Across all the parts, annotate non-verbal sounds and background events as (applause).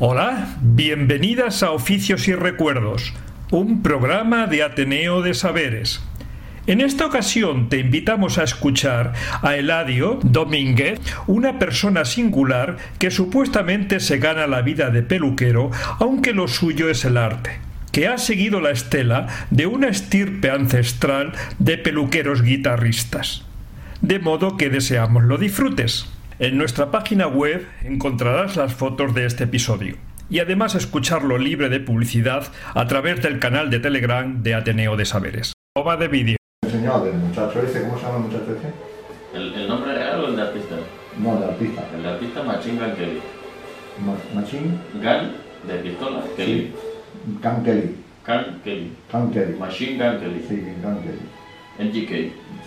Hola, bienvenidas a Oficios y Recuerdos, un programa de Ateneo de Saberes. En esta ocasión te invitamos a escuchar a Eladio Domínguez, una persona singular que supuestamente se gana la vida de peluquero, aunque lo suyo es el arte que ha seguido la estela de una estirpe ancestral de peluqueros guitarristas. De modo que deseamos lo disfrutes. En nuestra página web encontrarás las fotos de este episodio y además escucharlo libre de publicidad a través del canal de Telegram de Ateneo de Saberes. Toma de vídeo. Del muchacho ese, ¿cómo se llama el muchacho ese? ¿El, el nombre real o el de artista? No, de artista. El de artista Machine Gun Kelly. Ma- Machine Gun de pistola, Kelly. Can Kelly. Gun Kelly. Can Kelly. Machine Gun Kelly. Sí, Can Kelly. MGK.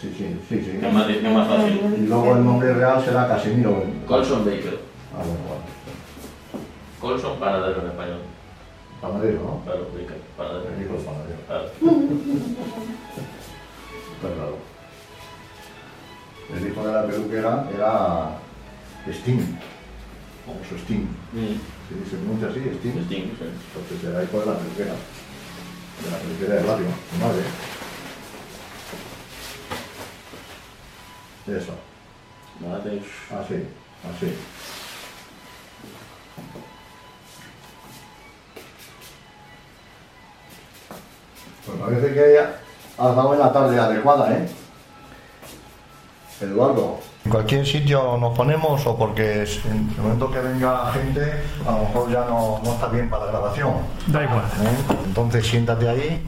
Sí, sí, sí, sí. Que es más, es fácil. Y luego el nombre real será Casimiro. Colson Baker. Ah, bueno, bueno. Colson panadero en español. Panadero, ¿no? Claro, Baker. Panadero. El hijo de panadero. Claro. (laughs) Está claro. El hijo de la peluquera era Sting. Famoso Sting. Mm. ¿Se se pronuncia así? Sting. Sting, sí. Entonces era hijo de la peluquera. De la peluquera de barrio, su madre. Eso. Así, así. Pues parece que has dado en la tarde adecuada, ¿eh? Eduardo. En cualquier sitio nos ponemos o porque en el momento que venga gente a lo mejor ya no, no está bien para la grabación. Da igual. ¿eh? Entonces siéntate ahí.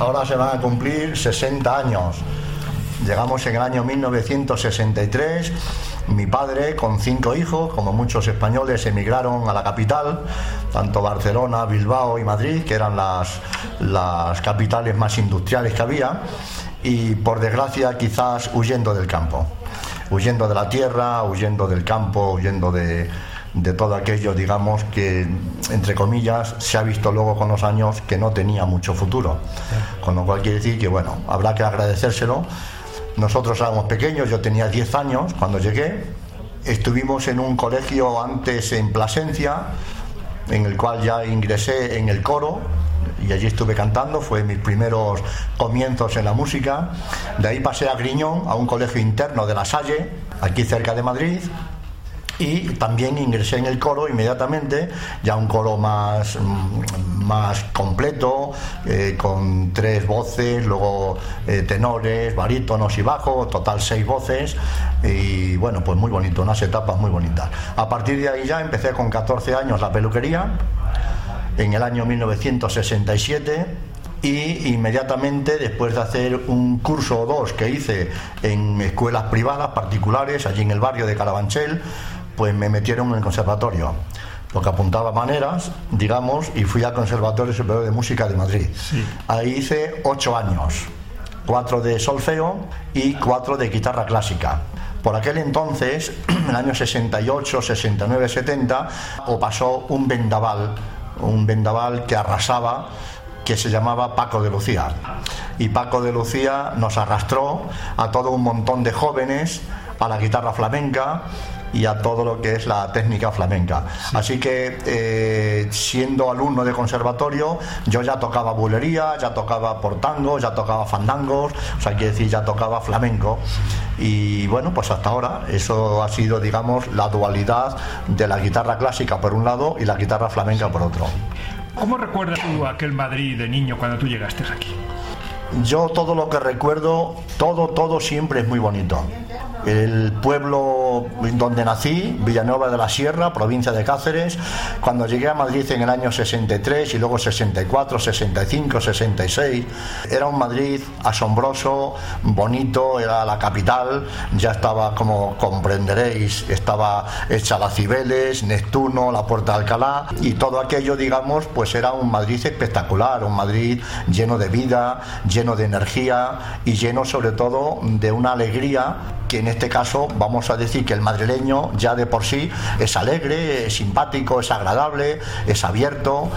Ahora se van a cumplir 60 años. Llegamos en el año 1963. Mi padre, con cinco hijos, como muchos españoles, emigraron a la capital, tanto Barcelona, Bilbao y Madrid, que eran las, las capitales más industriales que había, y por desgracia quizás huyendo del campo, huyendo de la tierra, huyendo del campo, huyendo de, de todo aquello, digamos, que, entre comillas, se ha visto luego con los años que no tenía mucho futuro. Con lo cual quiere decir que, bueno, habrá que agradecérselo. Nosotros éramos pequeños, yo tenía 10 años cuando llegué. Estuvimos en un colegio antes en Plasencia, en el cual ya ingresé en el coro y allí estuve cantando, fue mis primeros comienzos en la música. De ahí pasé a Griñón, a un colegio interno de La Salle, aquí cerca de Madrid. Y también ingresé en el coro inmediatamente, ya un coro más, mm, más completo, eh, con tres voces, luego eh, tenores, barítonos y bajo, total seis voces. Y bueno, pues muy bonito, unas etapas muy bonitas. A partir de ahí ya empecé con 14 años la peluquería, en el año 1967 y inmediatamente después de hacer un curso o dos que hice en escuelas privadas particulares allí en el barrio de Carabanchel, pues me metieron en el conservatorio. Lo que apuntaba maneras, digamos, y fui al Conservatorio Superior de Música de Madrid. Ahí hice ocho años, cuatro de solfeo y cuatro de guitarra clásica. Por aquel entonces, (clears throat) en el año 68, 69, 70, o pasó un vendaval, un vendaval que arrasaba que se llamaba Paco de Lucía. Y Paco de Lucía nos arrastró a todo un montón de jóvenes a la guitarra flamenca y a todo lo que es la técnica flamenca. Así que eh, siendo alumno de conservatorio, yo ya tocaba bulería, ya tocaba portango, ya tocaba fandangos, o sea, quiere decir, ya tocaba flamenco. Y bueno, pues hasta ahora eso ha sido, digamos, la dualidad de la guitarra clásica por un lado y la guitarra flamenca por otro. ¿Cómo recuerdas tú aquel Madrid de niño cuando tú llegaste aquí? Yo todo lo que recuerdo, todo, todo siempre es muy bonito el pueblo donde nací, Villanueva de la Sierra, provincia de Cáceres. Cuando llegué a Madrid en el año 63 y luego 64, 65, 66, era un Madrid asombroso, bonito, era la capital, ya estaba, como comprenderéis, estaba hecha la Cibeles, Neptuno, la Puerta de Alcalá y todo aquello, digamos, pues era un Madrid espectacular, un Madrid lleno de vida, lleno de energía y lleno sobre todo de una alegría que en este caso vamos a decir que el madrileño ya de por sí es alegre, es simpático, es agradable, es abierto,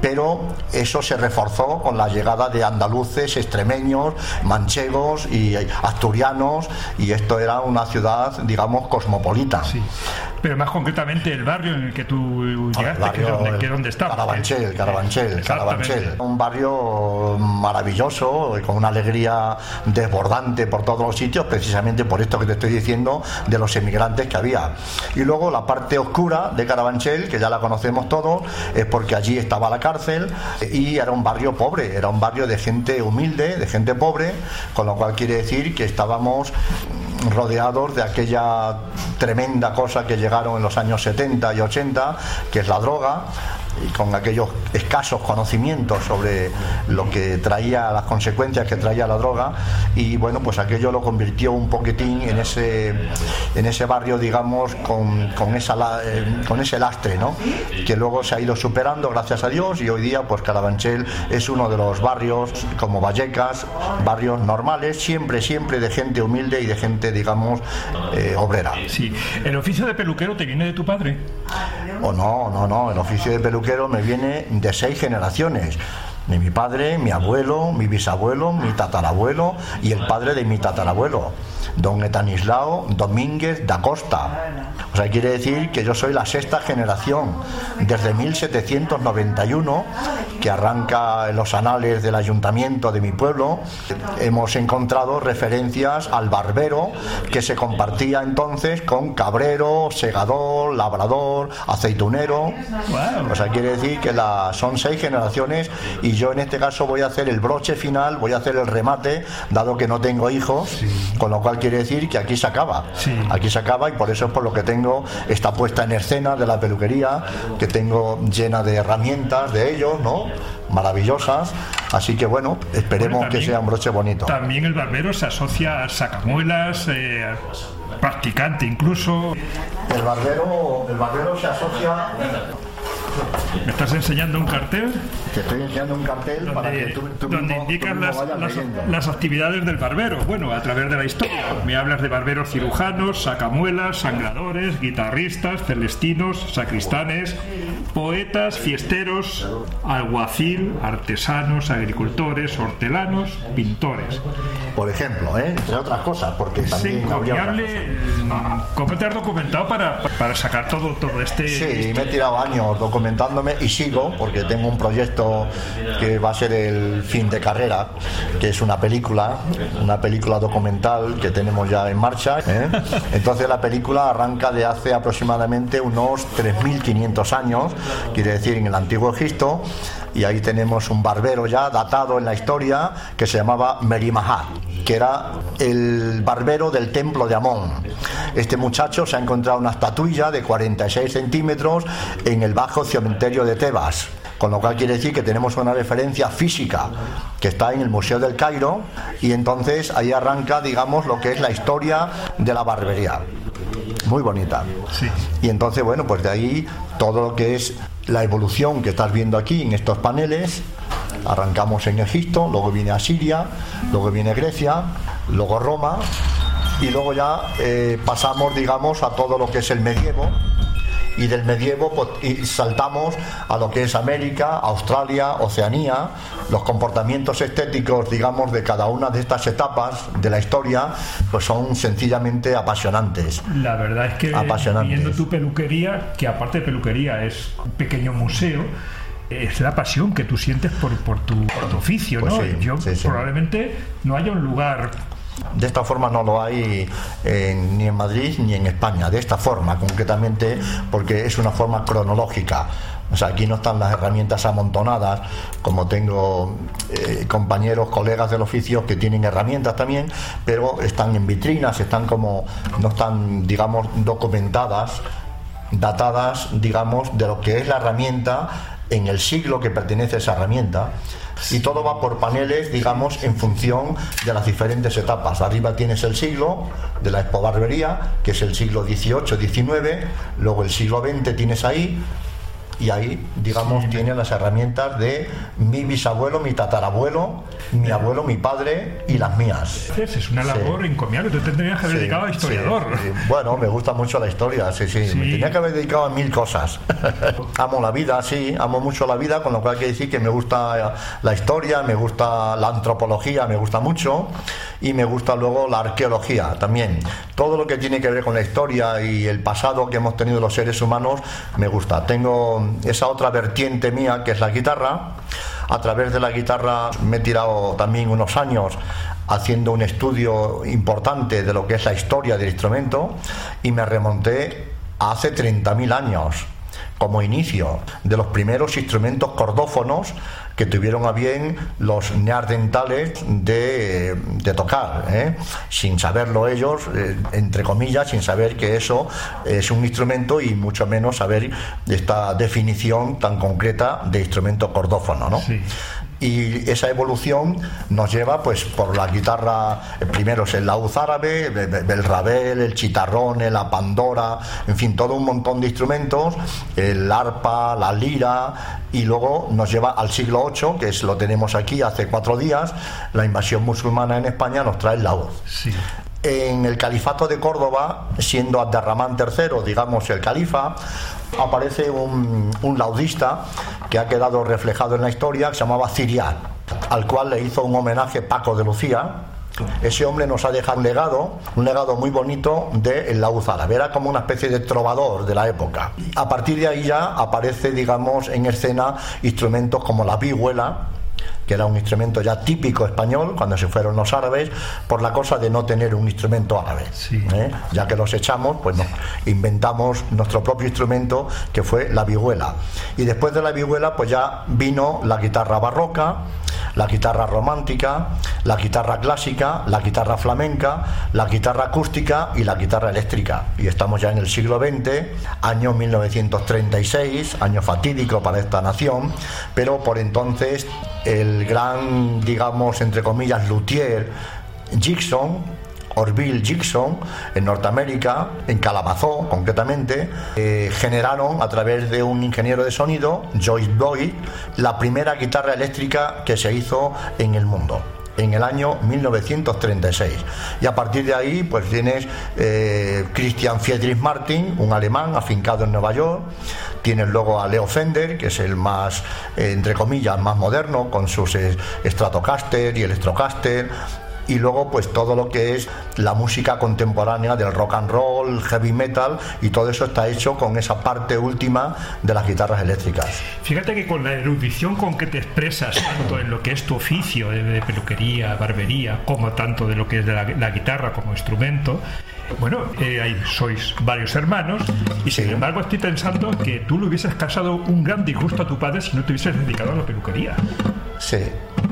pero eso se reforzó con la llegada de andaluces, extremeños, manchegos y asturianos y esto era una ciudad, digamos, cosmopolita. Sí. Pero más concretamente el barrio en el que tú llegaste, que, es donde, que donde estaba. Carabanchel, Carabanchel, Carabanchel. Un barrio maravilloso, con una alegría desbordante por todos los sitios, precisamente por esto que te estoy diciendo de los emigrantes que había. Y luego la parte oscura de Carabanchel, que ya la conocemos todos, es porque allí estaba la cárcel y era un barrio pobre, era un barrio de gente humilde, de gente pobre, con lo cual quiere decir que estábamos rodeados de aquella tremenda cosa que llegaron en los años 70 y 80, que es la droga, y con aquellos escasos conocimientos sobre lo que traía, las consecuencias que traía la droga, y bueno, pues aquello lo convirtió un poquitín en ese, en ese barrio, digamos, con, con, esa, eh, con ese lastre, ¿no? Que luego se ha ido superando, gracias a Dios, y hoy día, pues Carabanchel es uno de los barrios, como Vallecas, barrios normales, siempre, siempre de gente humilde y de gente, digamos, eh, obrera. Sí, ¿el oficio de peluquero te viene de tu padre? O no, no, no, el oficio de peluquero me viene de seis generaciones. De mi padre, mi abuelo, mi bisabuelo, mi tatarabuelo y el padre de mi tatarabuelo don Etanislao Domínguez da Costa. O sea, quiere decir que yo soy la sexta generación, desde 1791, que arranca en los anales del ayuntamiento de mi pueblo, hemos encontrado referencias al barbero que se compartía entonces con cabrero, segador, labrador, aceitunero. O sea, quiere decir que la, son seis generaciones y yo en este caso voy a hacer el broche final, voy a hacer el remate, dado que no tengo hijos, con lo cual quiere decir que aquí se acaba. Aquí se acaba y por eso es por lo que tengo esta puesta en escena de la peluquería, que tengo llena de herramientas de ellos, ¿no? maravillosas. Así que bueno, esperemos que sea un broche bonito. También el barbero se asocia a sacamuelas, eh, practicante incluso. El barbero, el barbero se asocia ¿Me estás enseñando un cartel? Te estoy enseñando un cartel donde, para que tú, donde indicas las, las, actividades del barbero. Bueno, a través de la historia. Me hablas de barberos cirujanos, sacamuelas, sangradores, guitarristas, celestinos, sacristanes, poetas, fiesteros, alguacil, artesanos, agricultores, hortelanos, pintores. Por ejemplo, ¿eh? entre otras cosas, porque también ¿Cómo te has documentado para, para sacar todo, todo este...? Sí, me he tirado años documentándome y sigo, porque tengo un proyecto que va a ser el fin de carrera, que es una película, una película documental que tenemos ya en marcha. ¿eh? Entonces la película arranca de hace aproximadamente unos 3.500 años quiere decir en el antiguo Egipto, y ahí tenemos un barbero ya datado en la historia que se llamaba Merimahat, que era el barbero del templo de Amón. Este muchacho se ha encontrado una estatuilla de 46 centímetros en el bajo cementerio de Tebas. Con lo cual quiere decir que tenemos una referencia física que está en el Museo del Cairo y entonces ahí arranca, digamos, lo que es la historia de la barbería muy bonita. Y entonces, bueno, pues de ahí todo lo que es la evolución que estás viendo aquí en estos paneles, arrancamos en Egipto, luego viene Asiria, luego viene Grecia, luego Roma y luego ya eh, pasamos, digamos, a todo lo que es el medievo y del medievo pues, y saltamos a lo que es América, Australia, Oceanía, los comportamientos estéticos, digamos, de cada una de estas etapas de la historia, pues son sencillamente apasionantes. La verdad es que Apasionantes. viendo tu peluquería, que aparte de peluquería es un pequeño museo, es la pasión que tú sientes por, por, tu, por tu oficio, Pues ¿no? sí, Yo sí, sí. probablemente no haya un lugar De esta forma no lo hay eh, ni en Madrid ni en España, de esta forma concretamente, porque es una forma cronológica. O sea, aquí no están las herramientas amontonadas, como tengo eh, compañeros, colegas del oficio que tienen herramientas también, pero están en vitrinas, están como, no están, digamos, documentadas, datadas, digamos, de lo que es la herramienta en el siglo que pertenece a esa herramienta y todo va por paneles, digamos, en función de las diferentes etapas. Arriba tienes el siglo de la expobarbería, que es el siglo XVIII, XIX, luego el siglo XX tienes ahí, y ahí, digamos, tiene las herramientas de mi bisabuelo, mi tatarabuelo, mi abuelo, mi padre y las mías. es una Sí. labor encomiable. Tú tendrías que haber Sí, dedicado a historiador. sí, sí. Bueno, me gusta mucho la historia, sí, sí, Sí. Me tenía que haber dedicado a mil cosas. (laughs) amo la vida, sí, amo mucho la vida, con lo cual quiere decir que me gusta la historia, me gusta la antropología, me gusta mucho, y me gusta luego la arqueología también. Todo lo que tiene que ver con la historia y el pasado que hemos tenido los seres humanos, me gusta. Tengo esa otra vertiente mía que es la guitarra. A través de la guitarra me he tirado también unos años haciendo un estudio importante de lo que es la historia del instrumento y me remonté a hace 30.000 años como inicio de los primeros instrumentos cordófonos que tuvieron a bien los neandertales de, de tocar, ¿eh? sin saberlo ellos, eh, entre comillas, sin saber que eso es un instrumento y mucho menos saber esta definición tan concreta de instrumento cordófono. ¿no? Y esa evolución nos lleva pues por la guitarra eh, primero es el laúd árabe be- be- el rabel el chitarrone la pandora en fin todo un montón de instrumentos el arpa la lira y luego nos lleva al siglo VIII que es lo tenemos aquí hace cuatro días la invasión musulmana en España nos trae el laúd Sí. En el califato de Córdoba, siendo Abderramán III, digamos, el califa, aparece un, laudista que ha quedado reflejado en la historia, que se llamaba Cirial, al cual le hizo un homenaje Paco de Lucía. Ese hombre nos ha dejado un legado, un legado muy bonito del laúd árabe. Era como una especie de trovador de la época. A partir de ahí ya aparece, digamos, en escena instrumentos como la vihuela, que era un instrumento ya típico español cuando se fueron los árabes, por la cosa de no tener un instrumento árabe. Sí. ¿eh? Ya que los echamos, pues nos inventamos nuestro propio instrumento, que fue la vihuela. Y después de la vihuela, pues ya vino la guitarra barroca, la guitarra romántica, la guitarra clásica, la guitarra flamenca, la guitarra acústica y la guitarra eléctrica. Y estamos ya en el siglo XX, año 1936, año fatídico para esta nación, pero por entonces el gran, digamos, entre comillas, luthier Gibson, Orville Gibson, en Norteamérica, en Calabazó concretamente, eh, generaron a través de un ingeniero de sonido, Joyce Boyd, la primera guitarra eléctrica que se hizo en el mundo en el año 1936 y a partir de ahí pues tienes eh, Christian Friedrich Martin un alemán afincado en Nueva York. Tienes luego a Leo Fender que es el más eh, entre comillas más moderno con sus eh, Stratocaster y Electrocaster y luego pues todo lo que es la música contemporánea del rock and roll, heavy metal y todo eso está hecho con esa parte última de las guitarras eléctricas. Fíjate que con la erudición con que te expresas, tanto en lo que es tu oficio de, peluquería, barbería, como tanto de lo que es de la, la guitarra como instrumento, bueno, eh, ahí sois varios hermanos y sin embargo estoy pensando que tú le hubieses causado un gran disgusto a tu padre si no te hubieses dedicado a la peluquería. Sí,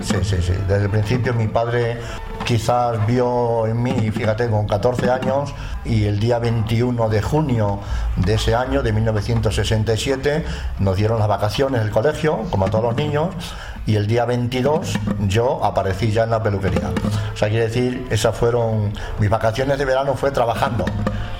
sí, sí, sí. Desde el principio mi padre quizás vio en mí, fíjate, con 14 años y el día 21 de junio de ese año, de 1967, nos dieron las vacaciones del colegio, como a todos los niños, y el día 22 yo aparecí ya en la peluquería. O sea, quiere decir, esas fueron, mis vacaciones de verano fue trabajando,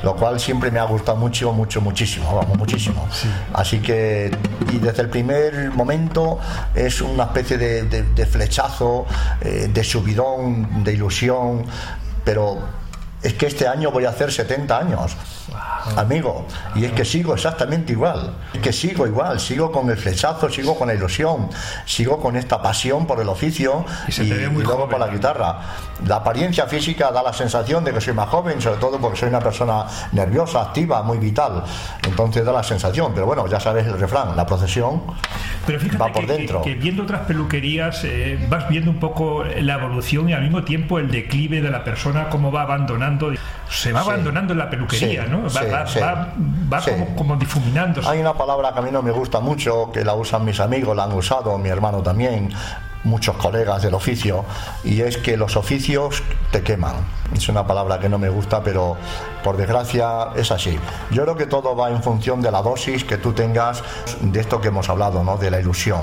lo cual siempre me ha gustado mucho, mucho, muchísimo, vamos, muchísimo. Así que, y desde el primer momento es una especie de, de- de flechazo, eh, de subidón, de ilusión, pero es que este año voy a hacer 70 años, amigo, y es que sigo exactamente igual, es que sigo igual, sigo con el flechazo, sigo con la ilusión, sigo con esta pasión por el oficio Y y, y luego por la guitarra. La apariencia física da la sensación de que soy más joven, sobre todo porque soy una persona nerviosa, activa, muy vital, entonces da la sensación, pero bueno, ya sabes el refrán, la procesión Pero fíjate va por que, que- dentro. que viendo otras peluquerías eh, vas viendo un poco la evolución y al mismo tiempo el declive de la persona, cómo va abandonando, se va Sí. abandonando en la peluquería, Sí, ¿no? Va, sí, va- sí. va- va Sí. como, como difuminándose. Hay una palabra que a mí no me gusta mucho, que la usan mis amigos, la han usado, mi hermano también, muchos colegas del oficio, y es que los oficios te queman. Es una palabra que no me gusta, pero por desgracia es así. Yo creo que todo va en función de la dosis que tú tengas de esto que hemos hablado, ¿no? De la ilusión.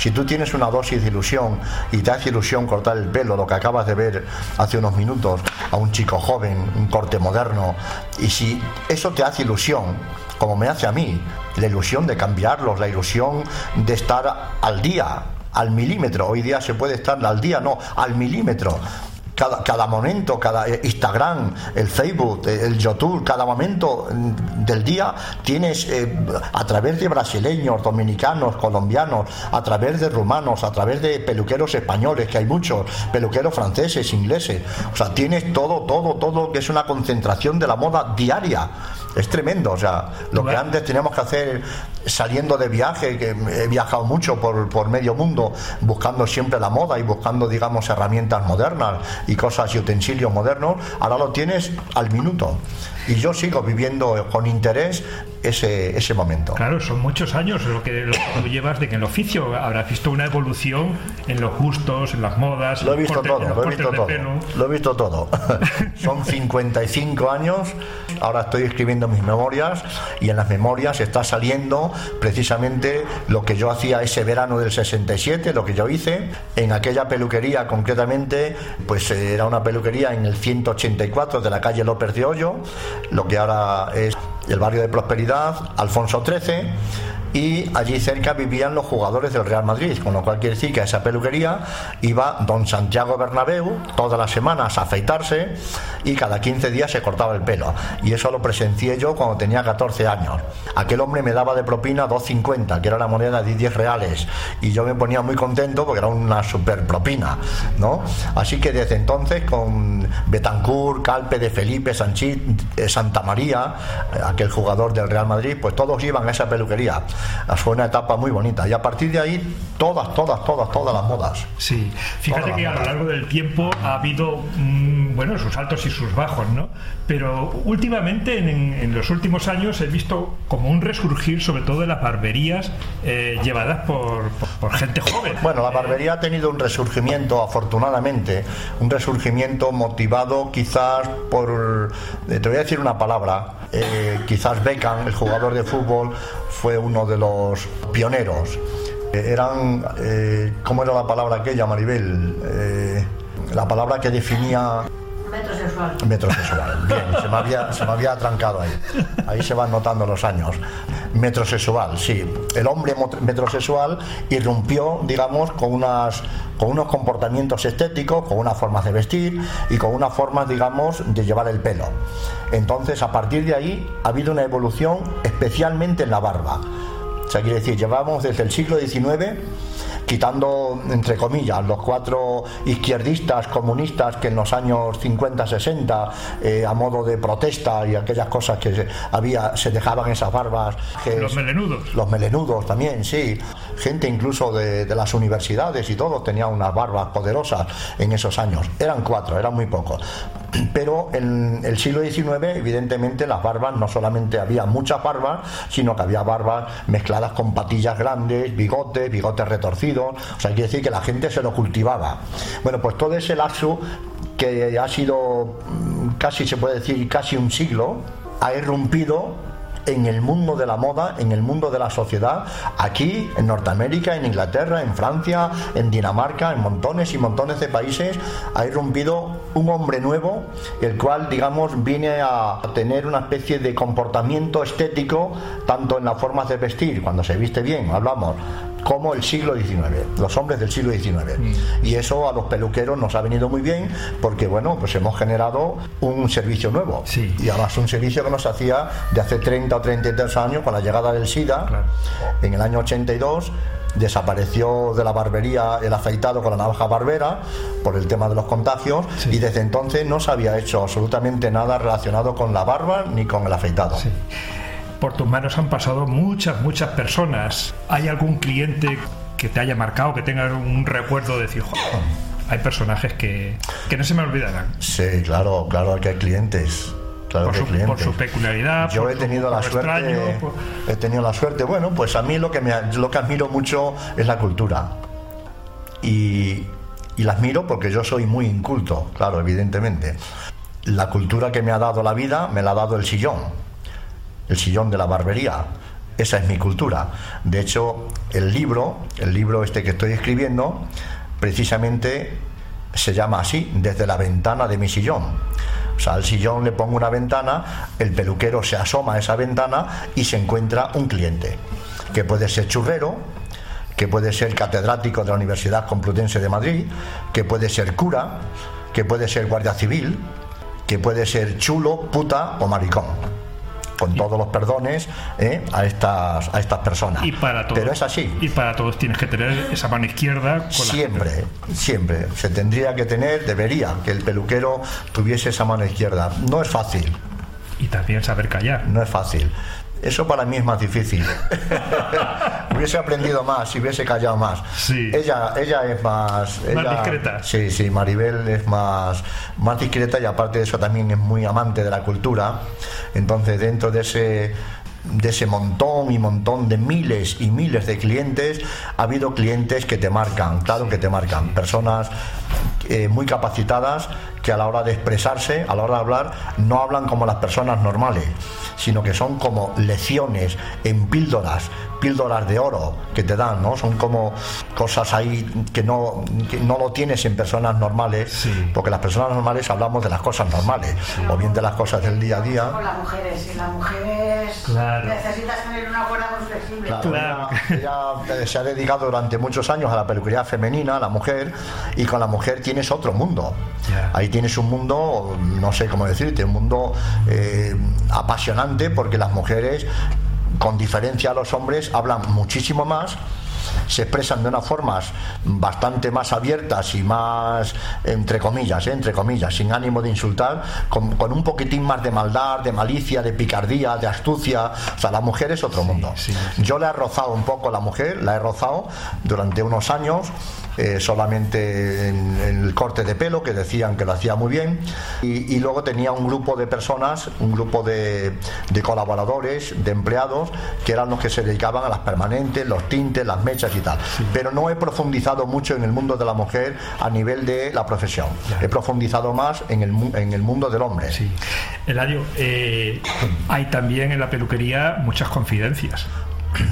Si tú tienes una dosis de ilusión y te hace ilusión cortar el pelo, lo que acabas de ver hace unos minutos a un chico joven, un corte moderno, y si eso te hace ilusión, como me hace a mí, la ilusión de cambiarlos, la ilusión de estar al día, al milímetro, hoy día se puede estar al día, no, al milímetro. Cada, cada momento, cada eh, Instagram, el Facebook, eh, el YouTube, cada momento mm, del día tienes eh, a través de brasileños, dominicanos, colombianos, a través de rumanos, a través de peluqueros españoles, que hay muchos, peluqueros franceses, ingleses. O sea, tienes todo, todo, todo que es una concentración de la moda diaria. Es tremendo, o sea, lo que antes teníamos que hacer saliendo de viaje, que he viajado mucho por, por medio mundo, buscando siempre la moda y buscando, digamos, herramientas modernas y cosas y utensilios modernos, ahora lo tienes al minuto. Y yo sigo viviendo con interés ese, ese momento. Claro, son muchos años lo que, lo que tú llevas de que en el oficio habrás visto una evolución en los gustos, en las modas, Lo he visto cortes- todo, lo he visto todo. pelo. Lo he visto todo. (laughs) Son 55 años, ahora estoy escribiendo mis memorias y en las memorias está saliendo precisamente lo que yo hacía ese verano del 67, lo que yo hice en aquella peluquería concretamente, pues eh, era una peluquería en el 184 de la calle López de Hoyo, lo que ahora es el barrio de Prosperidad, Alfonso XIII y allí cerca vivían los jugadores del Real Madrid, con lo cual quiere decir que a esa peluquería iba don Santiago Bernabéu todas las semanas a afeitarse y cada 15 días se cortaba el pelo. Y eso lo presencié yo cuando tenía 14 años. Aquel hombre me daba de propina 2.50, que era la moneda de 10 reales, y yo me ponía muy contento porque era una super propina, ¿no? Así que desde entonces con Betancourt, Calpe de Felipe, Sanchit, eh, Santa María, eh, aquel jugador del Real Madrid, pues todos iban a esa peluquería. Fue una etapa muy bonita. Y a partir de ahí, todas, todas, todas, todas las modas. Sí, fíjate que a lo largo del tiempo ha habido, mm, bueno, sus altos y sus bajos, ¿no? Pero últimamente, en, en los últimos años, he visto como un resurgir, sobre todo de las barberías eh, llevadas por, por- por gente joven. Bueno, la barbería ha tenido un resurgimiento, afortunadamente, un resurgimiento motivado quizás por, eh, te voy a decir una palabra, eh, quizás Beckham, el jugador de fútbol, fue uno de los pioneros. Eh, eran, eh, ¿cómo era la palabra aquella, Maribel? Eh, la palabra que definía Metrosexual. Metrosexual. (laughs) Bien, se me, había, se me había atrancado ahí. Ahí se van notando los años. Metrosexual, sí. El hombre metrosexual irrumpió, digamos, con, unas, con unos comportamientos estéticos, con unas formas de vestir y con unas formas, digamos, de llevar el pelo. Entonces, a partir de ahí, ha habido una evolución, especialmente en la barba. O sea, quiere decir, llevamos desde el siglo XIX quitando, entre comillas, los cuatro izquierdistas comunistas que en los años 50-60, eh, a modo de protesta y aquellas cosas que se, había, se dejaban esas barbas. que Los melenudos. Los melenudos también, sí. Gente incluso de, las universidades y todos tenían unas barbas poderosas en esos años. Eran cuatro, eran muy pocos. (clears throat) Pero en el siglo XIX, evidentemente, las barbas no solamente había muchas barbas, sino que había barbas mezcladas con patillas grandes, bigotes, bigotes retorcidos. O sea, quiere decir que la gente se lo cultivaba. Bueno, pues todo ese lapso que ha sido mm, casi, se puede decir, casi un siglo, ha irrumpido en el mundo de la moda, en el mundo de la sociedad, aquí en Norteamérica, en Inglaterra, en Francia, en Dinamarca, en montones y montones de países, ha irrumpido un hombre nuevo, el cual, digamos, viene a tener una especie de comportamiento estético, tanto en las formas de vestir, cuando se viste bien, hablamos, como el siglo XIX, los hombres del siglo XIX. Y eso a los peluqueros nos ha venido muy bien porque, bueno, pues hemos generado un servicio nuevo. Sí. Y además un servicio que nos hacía de hace 30 o 33 años con la llegada del SIDA, Claro. en el año 82 desapareció de la barbería el afeitado con la navaja barbera por el tema de los contagios Sí. y desde entonces no se había hecho absolutamente nada relacionado con la barba ni con el afeitado. Sí. Por tus manos han pasado muchas, muchas personas. ¿Hay algún cliente que te haya marcado, que tenga un recuerdo de decir, "Joder, hay personajes que, que no se me olvidarán? Sí, claro, claro que hay clientes. Claro Por su, por su peculiaridad. Yo por he su- tenido la suerte, extraño, por- he tenido la suerte. Bueno, pues a mí lo que me, lo que admiro mucho es la cultura y, y la admiro porque yo soy muy inculto, claro, evidentemente. La cultura que me ha dado la vida me la ha dado el sillón, el sillón de la barbería. Esa es mi cultura. De hecho, el libro, el libro este que estoy escribiendo, precisamente se llama así, desde la ventana de mi sillón. O sea, al sillón le pongo una ventana, el peluquero se asoma a esa ventana y se encuentra un cliente, que puede ser churrero, que puede ser catedrático de la Universidad Complutense de Madrid, que puede ser cura, que puede ser guardia civil, que puede ser chulo, puta o maricón. Con todos los perdones ¿eh? a, estas, a estas personas. Y para todos. Pero es así. Y para todos tienes que tener esa mano izquierda con Siempre, siempre. Se tendría que tener, debería, que el peluquero tuviese esa mano izquierda. No es fácil, Y también saber callar. no es fácil. Eso para mí es más difícil. (laughs) hubiese aprendido más si hubiese callado más. Sí. Ella, ella es más. ella- discreta. Sí, sí, Maribel es más, más discreta y aparte de eso también es muy amante de la cultura. Entonces, dentro de ese de ese montón y montón de miles y miles de clientes, ha habido clientes que te marcan, claro que te marcan, personas eh, muy capacitadas que a la hora de expresarse, a la hora de hablar, no hablan como las personas normales, sino que son como lecciones en píldoras, píldoras de oro que te dan, ¿no? Son como cosas ahí que no, que no lo tienes en personas normales, Sí. porque las personas normales hablamos de las cosas normales, o bien de las cosas del día a día. Con las mujeres, y las mujeres Claro. necesitas tener una muy flexible. Claro, Claro. Ella, ella, se ha dedicado durante muchos años a la peluquería femenina, a la mujer, y con la mujer tienes otro mundo. Ya. Ahí tienes un mundo, no sé cómo decirte, un mundo eh, apasionante porque las mujeres, con diferencia a los hombres, hablan muchísimo más se expresan de unas formas bastante más abiertas y más, entre comillas, ¿eh? entre comillas, sin ánimo de insultar, con, con un poquitín más de maldad, de malicia, de picardía, de astucia. O sea, la mujer es otro mundo. sí, Yo le he rozado un poco a la mujer, la he rozado durante unos años, eh, solamente en, en el corte de pelo, que decían que lo hacía muy bien, y, y luego tenía un grupo de personas, un grupo de, de colaboradores, de empleados, que eran los que se dedicaban a las permanentes, los tintes, las mechas y tal. Pero no he profundizado mucho en el mundo de la mujer a nivel de la profesión. He profundizado más en el, en el mundo del hombre. Sí. Eladio, eh, hay también en la peluquería muchas confidencias.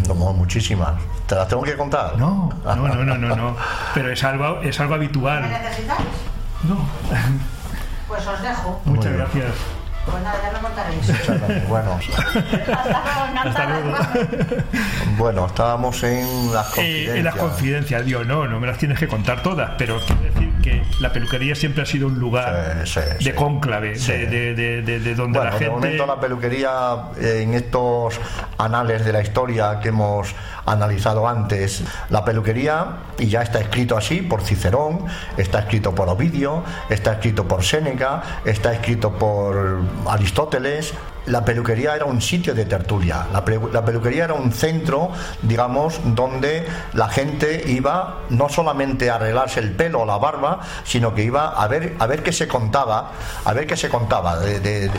Como muchísimas. ¿Te las tengo que contar? No, no, no, no, no, no. (laughs) Pero es algo, es algo ¿Me habitual. necesitáis? No. Pues os dejo. Muchas gracias. Pues nada, ya lo contaréis. Bueno, (laughs) Hasta luego, Hasta encantada. luego. bueno, estábamos en las Eh, confidencias. en las confidencias, digo, no, no me las tienes que contar todas, pero quiero decir la peluquería siempre ha sido un lugar Sí, sí, de cónclave, de, de- de- de- de donde Bueno, la de gente. momento la peluquería, eh, en estos anales de la historia que hemos analizado antes, la peluquería, y ya está escrito así por Cicerón, está escrito por Ovidio, está escrito por Séneca, está escrito por Aristóteles. La peluquería era un sitio de tertulia, la, pelu- la peluquería era un centro, digamos, donde la gente iba no solamente a arreglarse el pelo o la barba, sino que iba a ver, a ver qué se contaba, a ver qué se contaba de,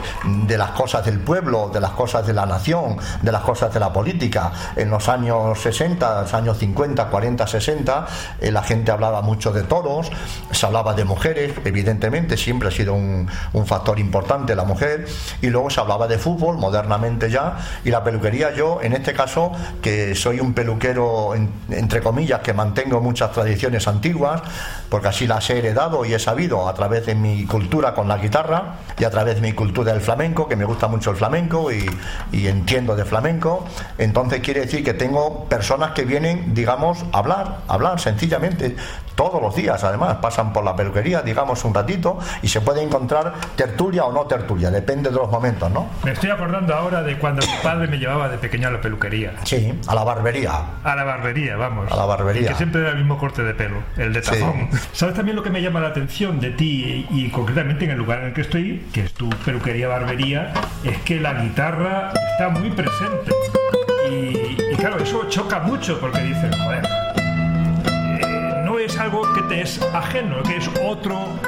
las cosas del pueblo, de las cosas de la nación, de las cosas de la política. En los años 60, los años 50, 40, 60, eh, la gente hablaba mucho de toros, se hablaba de mujeres, evidentemente, siempre ha sido un, un factor importante la mujer, y luego se hablaba de fútbol, modernamente ya, y la peluquería yo, en este caso, que soy un peluquero, en- entre comillas, que mantengo muchas tradiciones antiguas, porque así las he heredado y he sabido a través de mi cultura con la guitarra y a través de mi cultura del flamenco, que me gusta mucho el flamenco y, y entiendo de flamenco, entonces quiere decir que tengo personas que vienen, digamos, a hablar, a hablar sencillamente, todos los días, además, pasan por la peluquería, digamos, un ratito, y se puede encontrar tertulia o no tertulia, depende de los momentos, ¿no? Me estoy acordando ahora de cuando mi padre me llevaba de pequeño a la peluquería. Sí, a la barbería. A la barbería, vamos. A la barbería. Y que siempre era el mismo corte de pelo, el de Sí. ¿Sabes también lo que me llama la atención de ti y, concretamente en el lugar en el que estoy, que es tu peluquería barbería, es que la guitarra está muy presente. Y, y claro, eso choca mucho porque dices, joder, eh, no es algo que te es ajeno, que es otro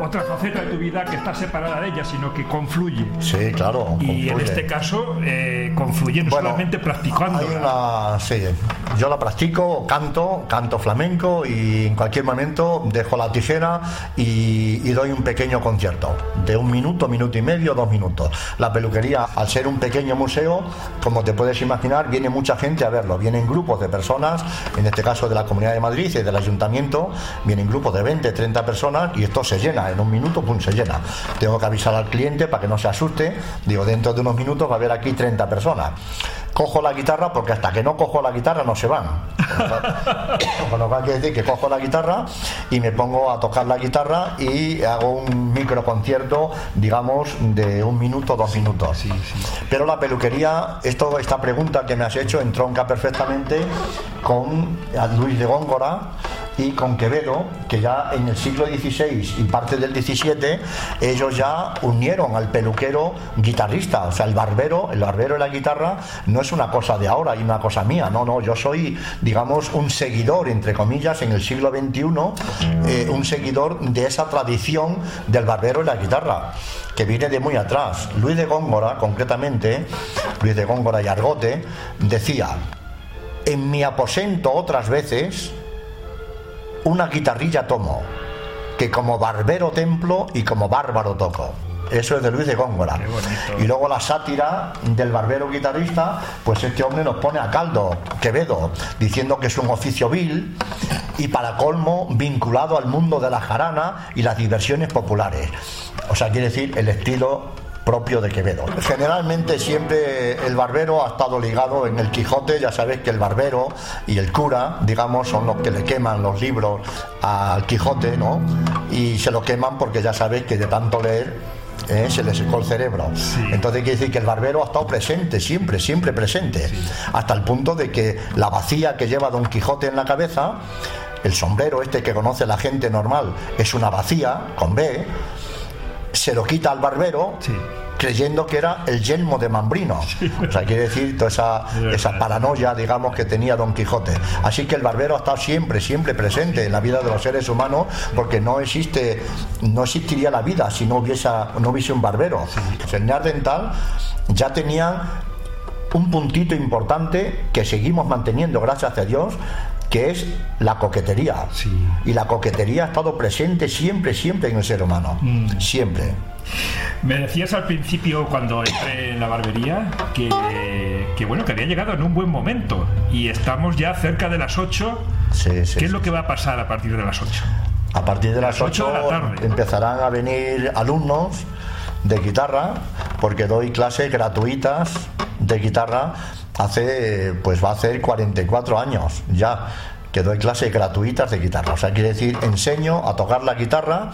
otra faceta de tu vida que está separada de ella, sino que confluye. Sí, claro. Y en este caso, eh, confluye no Bueno, solamente practicando. Hay una, sí, yo la practico, canto, canto flamenco y en cualquier momento dejo la tijera y, y doy un pequeño concierto de un minuto, minuto y medio, dos minutos. La peluquería, al ser un pequeño museo, como te puedes imaginar, viene mucha gente a verlo. Vienen grupos de personas, en este caso de la Comunidad de Madrid y del Ayuntamiento, vienen grupos de 20, 30 personas y esto se llena. En un minuto, pum, se llena. Tengo que avisar al cliente para que no se asuste. Digo, dentro de unos minutos va a haber aquí 30 personas. Cojo la guitarra porque hasta que no cojo la guitarra no se van. (laughs) Con lo cual quiere decir que cojo la guitarra y me pongo a tocar la guitarra y hago un micro concierto, digamos, de un minuto, dos minutos. Pero la peluquería, esto, esta pregunta que me has hecho entronca perfectamente con Luis de Góngora y con Quevedo, que ya en el siglo XVI y parte del XVII, ellos ya unieron al peluquero guitarrista, o sea, el barbero, el barbero y la guitarra no es una cosa de ahora y una cosa mía, no, no, yo soy, digamos, un seguidor, entre comillas, en el siglo XXI, eh, un seguidor de esa tradición del barbero y la guitarra, que viene de muy atrás. Luis de Góngora, concretamente, Luis de Góngora y Argote, decía, en mi aposento otras veces, una guitarrilla tomo, que como barbero templo y como bárbaro toco. Eso es de Luis de Góngora. Y luego la sátira del barbero guitarrista, pues este hombre nos pone a caldo, Quevedo, diciendo que es un oficio vil y para colmo vinculado al mundo de la jarana y las diversiones populares. O sea, quiere decir el estilo propio de Quevedo. Generalmente siempre el barbero ha estado ligado en el Quijote, ya sabéis que el barbero y el cura, digamos, son los que le queman los libros al Quijote, ¿no? Y se lo queman porque ya sabéis que de tanto leer ¿eh? se le secó el cerebro. Entonces quiere decir que el barbero ha estado presente, siempre, siempre presente, hasta el punto de que la vacía que lleva Don Quijote en la cabeza, el sombrero este que conoce la gente normal, es una vacía, con B, se lo quita al barbero. Sí. creyendo que era el yelmo de Mambrino. O sea, quiere decir toda esa, esa paranoia, digamos, que tenía Don Quijote. Así que el barbero ha estado siempre, siempre presente en la vida de los seres humanos, porque no existe, no existiría la vida si no hubiese, no hubiese un barbero. El Neandertal ya tenían un puntito importante que seguimos manteniendo, gracias a Dios, que es la coquetería. Sí. Y la coquetería ha estado presente siempre, siempre en el ser humano. Siempre. Me decías al principio cuando entré en la barbería que, que bueno, que había llegado en un buen momento y estamos ya cerca de las 8. Sí, sí, ¿Qué es lo que va a pasar a partir de las 8? A partir de las Ocho 8 de la tarde. empezarán a venir alumnos de guitarra, porque doy clases gratuitas de guitarra hace, pues va a hacer 44 años ya que doy clases gratuitas de guitarra. O sea, quiere decir, enseño a tocar la guitarra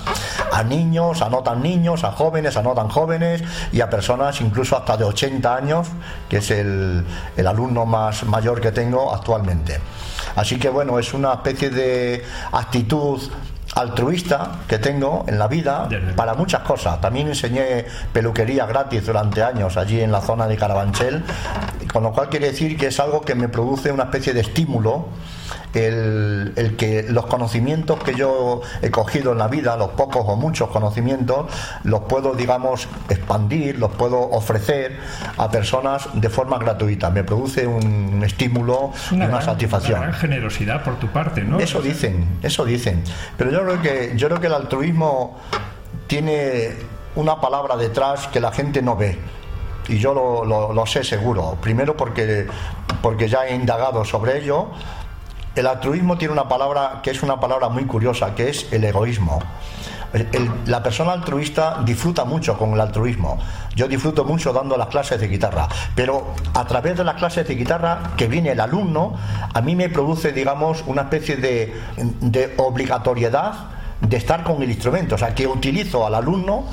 a niños, a no tan niños, a jóvenes, a no tan jóvenes y a personas incluso hasta de 80 años, que es el, el alumno más mayor que tengo actualmente. Así que bueno, es una especie de actitud altruista que tengo en la vida para muchas cosas. También enseñé peluquería gratis durante años allí en la zona de Carabanchel, con lo cual quiere decir que es algo que me produce una especie de estímulo. El, el que los conocimientos que yo he cogido en la vida, los pocos o muchos conocimientos, los puedo, digamos, expandir, los puedo ofrecer a personas de forma gratuita. Me produce un estímulo y una, gran- satisfacción. una gran generosidad por tu parte, ¿no? Eso dicen, eso dicen. Pero yo creo que yo creo que el altruismo tiene una palabra detrás que la gente no ve. Y yo lo, lo- sé seguro. Primero porque, porque ya he indagado sobre ello. El altruismo tiene una palabra que es una palabra muy curiosa, que es el egoísmo. La persona altruista disfruta mucho con el altruismo. Yo disfruto mucho dando las clases de guitarra, pero a través de las clases de guitarra que viene el alumno, a mí me produce, digamos, una especie de, de obligatoriedad de estar con el instrumento. O sea, que utilizo al alumno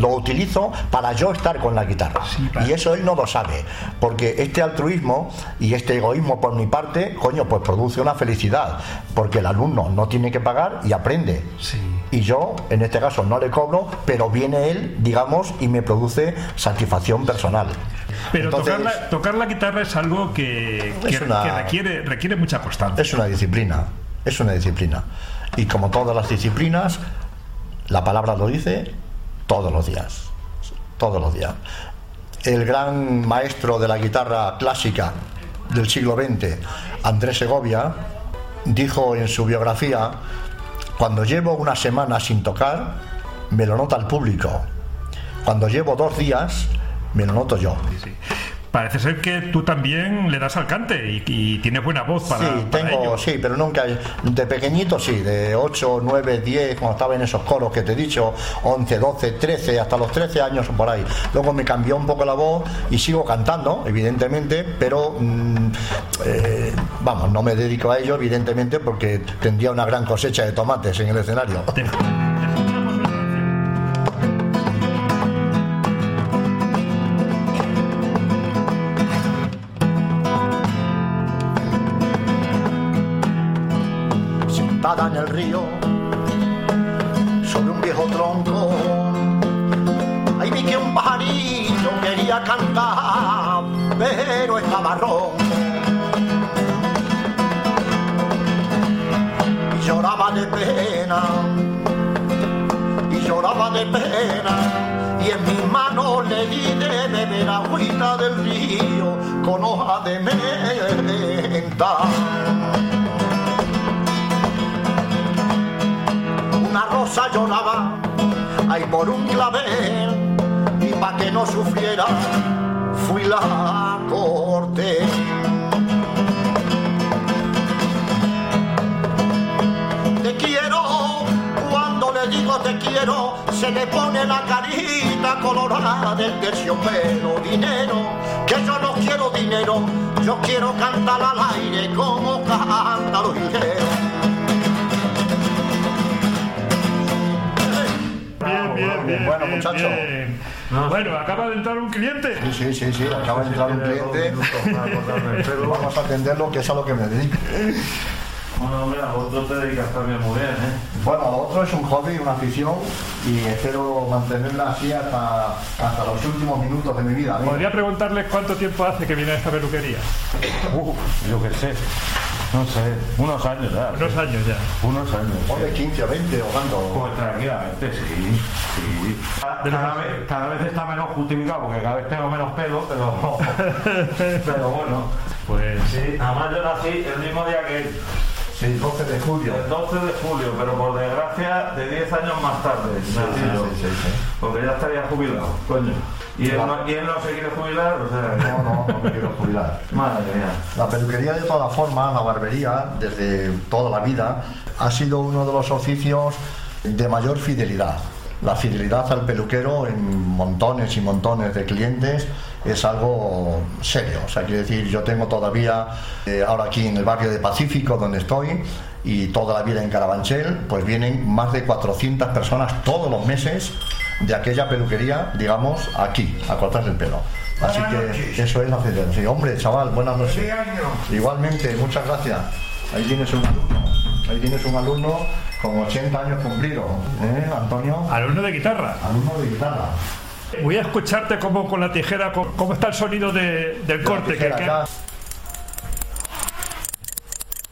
lo utilizo para yo estar con la guitarra. Y eso él no lo sabe, porque este altruismo y este egoísmo por mi parte, coño, pues produce una felicidad, porque el alumno no tiene que pagar y aprende. Y yo, en este caso, no le cobro, pero viene él, digamos, y me produce satisfacción personal. Pero Entonces, tocar, la, tocar la guitarra es algo que, que- Es una- que requiere, requiere mucha constancia. es una disciplina, es una disciplina. Y como todas las disciplinas, la palabra lo dice todos los días, todos los días. El gran maestro de la guitarra clásica del siglo XX, Andrés Segovia, dijo en su biografía, cuando llevo una semana sin tocar, me lo nota el público. Cuando llevo dos días, me lo noto yo. Parece ser que tú también le das al cante y, y tienes buena voz para, Sí, para tengo, ello. sí, pero nunca. De pequeñito sí, de 8, 9, 10, cuando estaba en esos coros que te he dicho, 11, 12, 13, hasta los 13 años o por ahí. Luego me cambió un poco la voz y sigo cantando, evidentemente, pero mm, eh, vamos, no me dedico a ello, evidentemente, porque tendría una gran cosecha de tomates en el escenario. Y lloraba de pena. Y en mis manos le di de beber agüita del río con hoja de menta. una rosa lloraba, ahí por un clavel, y pa' que no sufriera, fui la te quiero, se le pone la carita colorada del terciopelo. Dinero, que yo no quiero dinero, yo quiero cantar al aire como cantan los higueros. Bien, bien, bien. Bueno, bien, muchacho. bien. Bueno, acaba de entrar un cliente. Sí, sí, sí, sí, acaba de entrar un cliente. (laughs) Vamos a atenderlo, que es a lo que me dedico. Bueno, mira, vosotros te dedicas también muy bien, ¿eh? Bueno, lo otro es un hobby, una afición y espero mantenerla así hasta, hasta los últimos minutos de mi vida. amigo. Podría preguntarle cuánto tiempo hace que viene a esta peluquería. Uh, yo qué sé. No sé, unos años ya. Unos años ya. Unos años. Ponle 15 o 20 o cuánto. Pues tranquilamente, sí. sí. Cada, vez, cada vez está menos justificado porque cada vez tengo menos pelo, pero, (laughs) pero bueno. Pues Sí, además yo nací el mismo día que él, Sí, 12 de julio. el 12 de julio, pero por desgracia de 10 años más tarde. sí, sí, sí. Porque ya estaría jubilado, coño. Y él, no, y él no se quiere jubilar, o sea, No, no, no me quiero jubilar. madre mía. La peluquería de todas formas, la barbería, desde toda la vida, ha sido uno de los oficios de mayor fidelidad. La fidelidad al peluquero en montones y montones de clientes es algo serio. O sea, quiere decir, yo tengo todavía, eh, ahora aquí en el barrio de Pacífico, donde estoy, y toda la vida en Carabanchel, pues vienen más de 400 personas todos los meses de aquella peluquería, digamos, aquí, a cortarse el pelo. Así que eso es la fidelidad. Sí, hombre, chaval, buenas noches. Igualmente, muchas gracias. Ahí tienes un alumno. Ahí tienes un alumno con 80 años cumplidos. ¿Eh, Antonio? alumno de guitarra. Alumno de guitarra. Voy a escucharte cómo con la tijera, cómo, está el sonido de- del corte. Tijera que-.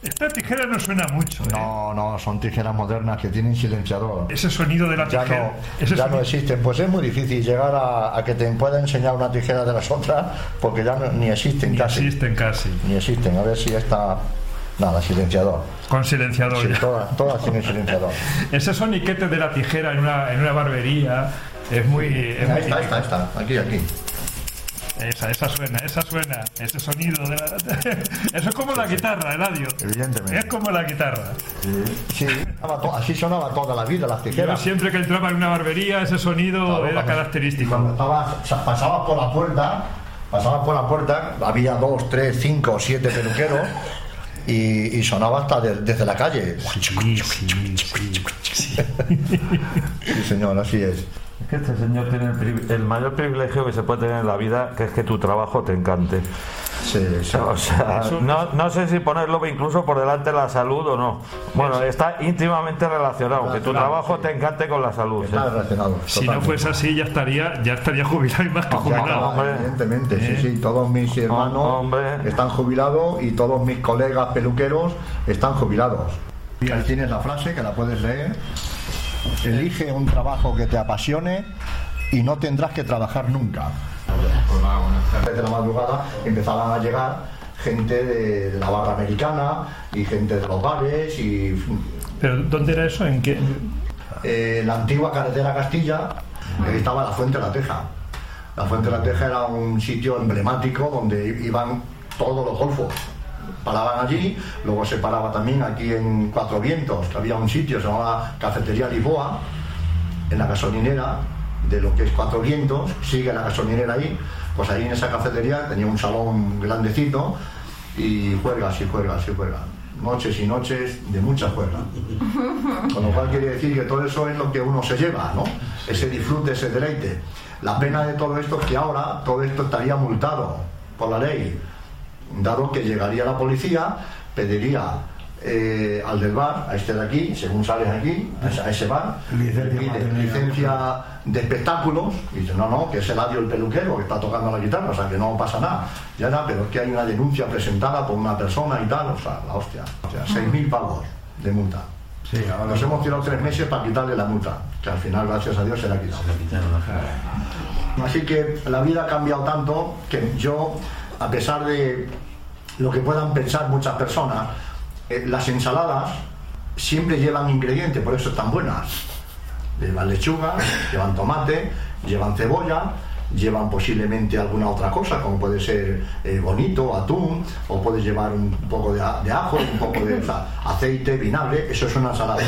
Esta tijera no suena mucho. ¿eh? No, no, son tijeras modernas que tienen silenciador. Ese sonido de la Ya tijera. no, ya no sonido- existen. Pues es muy difícil llegar a, a que te pueda enseñar una tijera de las otras, porque ya no- ni existen ni casi. existen casi. Ni existen. A ver si esta. Nada, silenciador. Con silenciador. Sí, todas, todas tienen silenciador. (laughs) Ese soniquete de la tijera en una, en una barbería es muy. es muy Ahí está, ahí está, ahí está. Aquí, aquí. Esa, esa suena, esa suena. Ese sonido de la... (laughs) Eso es como la guitarra, Eladio. Evidentemente. Es como la guitarra. Sí, to- así sonaba toda la vida las Yo tijeras. siempre que entraba en una barbería, ese sonido Claro, era cuando- característico. Cuando estabas, o sea, pasabas por la puerta, pasabas por la puerta, había dos, tres, cinco, siete peluqueros y, y sonaba hasta de- desde la calle. Sí, sí, sí. Sí, señor, así es. Es que este señor tiene el, el mayor privilegio que se puede tener en la vida, que es que tu trabajo te encante. Sí, sí. O sea, Eso- no, no sé si ponerlo incluso por delante de la salud o no. Bueno, está íntimamente relacionado, que tu trabajo sí. te encante con la salud. Está ¿sí? relacionado. Si no fuese así, ya estaría, ya estaría jubilado y más que Ya jubilado. hombre. evidentemente, ¿Eh? sí, sí, todos mis hermanos hombre. están jubilados y todos mis colegas peluqueros están jubilados. Ahí tienes la frase que la puedes leer. Elige un trabajo que te apasione y no tendrás que trabajar nunca. Desde la madrugada empezaban a llegar gente de, de la barra americana y gente de los bares y Pero ¿dónde era eso? ¿En qué? eh, la antigua carretera Castilla estaba la Fuente de la Teja. La Fuente de la Teja era un sitio emblemático donde iban todos los golfos. Paraban allí, luego se paraba también aquí en Cuatro Vientos, que había un sitio, se llamaba Cafetería Lisboa, en la gasolinera de lo que es Cuatro Vientos, sigue la gasolinera ahí, pues ahí en esa cafetería tenía un salón grandecito y juegas y juegas y juegas. Noches y noches de mucha juega. (laughs) Con lo cual quiere decir que todo eso es lo que uno se lleva, ¿no? Ese disfrute, ese deleite. La pena de todo esto es que ahora todo esto estaría multado por la ley, dado que llegaría la policía, pediría eh, al del bar, a este de aquí, según sales aquí, a ese- bar, Licencia pide de espectáculos, y dice, no, no, que es Eladio el peluquero que está tocando la guitarra, o sea, que no pasa nada. Ya nada, pero es que hay una denuncia presentada por una persona y tal, o sea, la hostia. O sea, 6.000 pavos de multa. Sí, ahora Nos hemos tirado tres meses para quitarle la multa, que al final, gracias a Dios, se la ha quitado. Así que la vida ha cambiado tanto que yo, a pesar de lo que puedan pensar muchas personas, eh, las ensaladas siempre llevan ingredientes, por eso están buenas. Llevan lechuga, llevan tomate, llevan cebolla, llevan posiblemente alguna otra cosa, como puede ser eh, bonito, atún, o puede llevar un poco de, de ajo, un poco de aceite, vinagre, eso es una ensalada.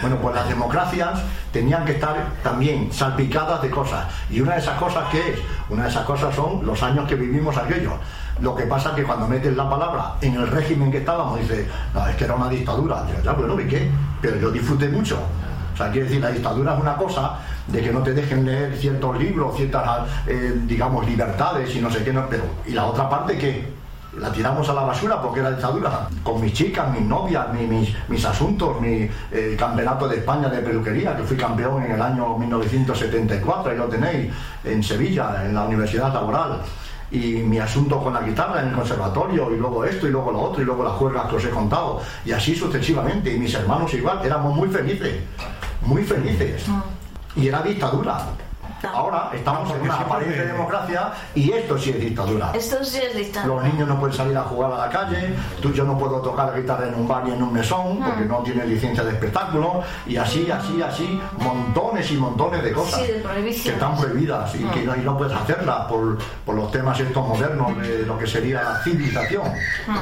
Bueno, pues las democracias tenían que estar también salpicadas de cosas. Y una de esas cosas, ¿qué es? Una de esas cosas son los años que vivimos aquellos. Lo que pasa es que cuando metes la palabra en el régimen que estábamos, dices, es que era una dictadura. Digo, ya, bueno, ¿y qué? Pero yo disfruté mucho. O sea, quiere decir, la dictadura es una cosa de que no te dejen leer ciertos libros, ciertas, eh, digamos, libertades y no sé qué, no, pero ¿y la otra parte qué? La tiramos a la basura porque era dictadura. Con mis chicas, mis novias, mi- mis, mis asuntos, mi eh, campeonato de España de peluquería, que fui campeón en el año 1974, ahí lo tenéis, en Sevilla, en la Universidad Laboral. Y mi asunto con la guitarra en el conservatorio, y luego esto, y luego lo otro, y luego las juergas que os he contado, y así sucesivamente. Y mis hermanos igual, éramos muy felices, muy felices. Y era dictadura. Ahora estamos en una aparente democracia y esto sí es dictadura. Esto sí es dictadura. Los niños no pueden salir a jugar a la calle, tú yo no puedo tocar la guitarra en un bar ni en un mesón porque no tiene licencia de espectáculo y así, así, así, montones y montones de cosas Sí, de que están prohibidas y que no, y no puedes hacerlas por, por los temas estos modernos de lo que sería la civilización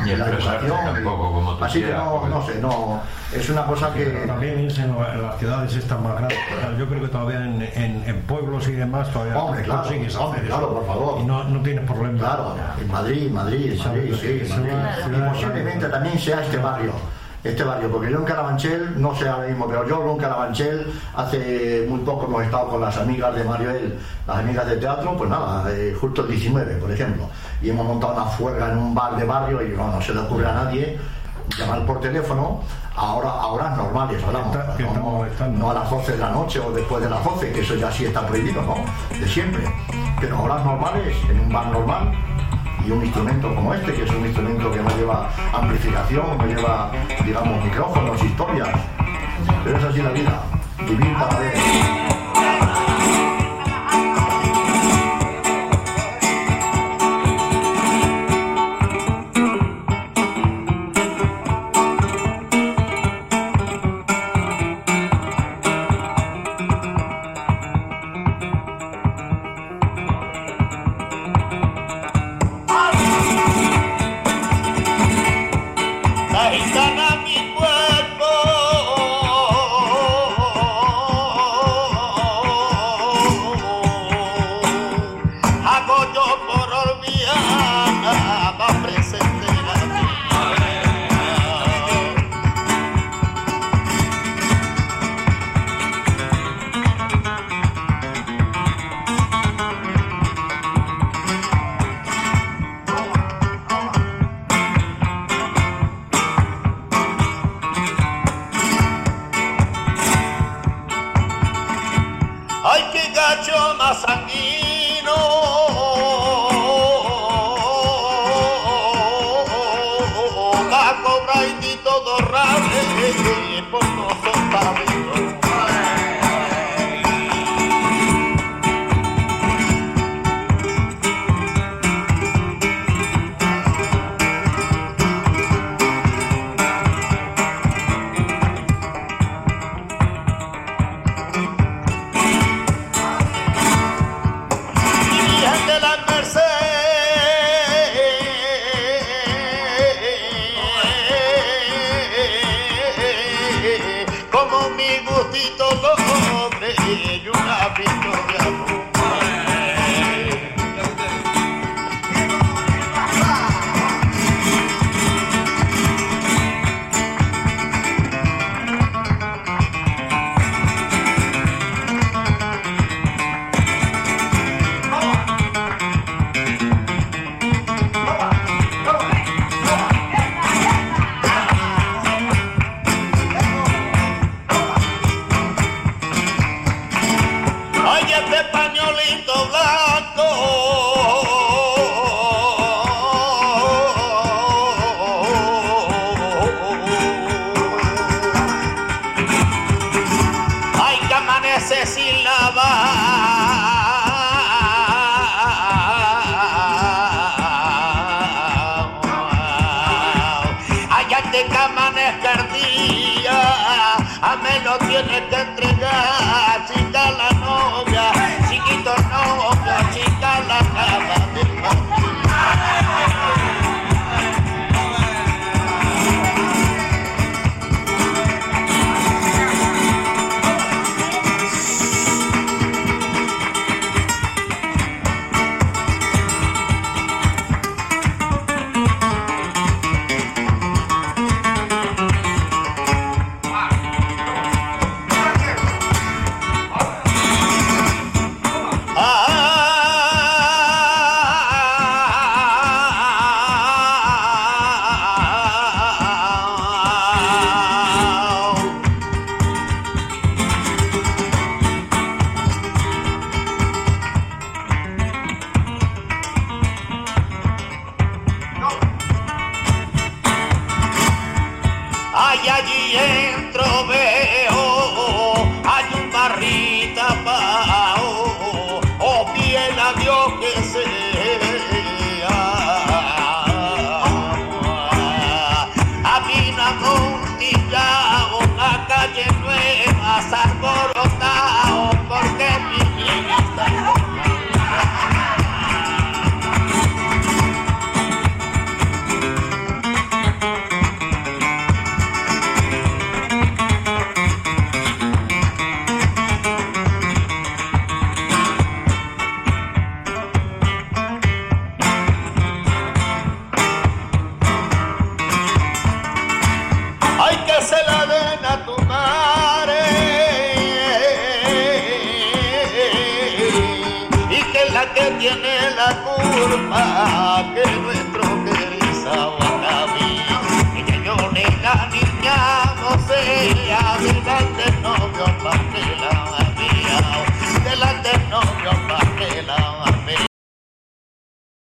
Y y la educación. tampoco como tú así que quieras, no, porque- no sé, no, es una cosa que... También es en, en las ciudades estas más grandes. Yo creo que todavía en, en- en pueblos y demás todavía Hombre, claro, consigues hombre, claro, eso. por favor. Y no, no tienes problema. Claro, en Madrid, Madrid, Madrid, sí, Eso Madrid. es Y posiblemente también sea este barrio. Este barrio, porque yo en Carabanchel, no sé ahora mismo, pero yo en Carabanchel hace muy poco hemos estado con las amigas de Mario El, las amigas de teatro, pues nada, eh, justo el 19, por ejemplo, y hemos montado una fuerga en un bar de barrio y no, no se le ocurre a nadie llamar por teléfono a, hora- a horas normales, hablamos, no a las 12 de la noche o después de las 12, que eso ya sí está prohibido, ¿no? De siempre. Pero a horas normales, en un bar normal, y un instrumento como este, que es un instrumento que no lleva amplificación, no lleva, digamos, micrófonos, historias. Pero es así la vida, vivir para ver. A menos tiene que entregar,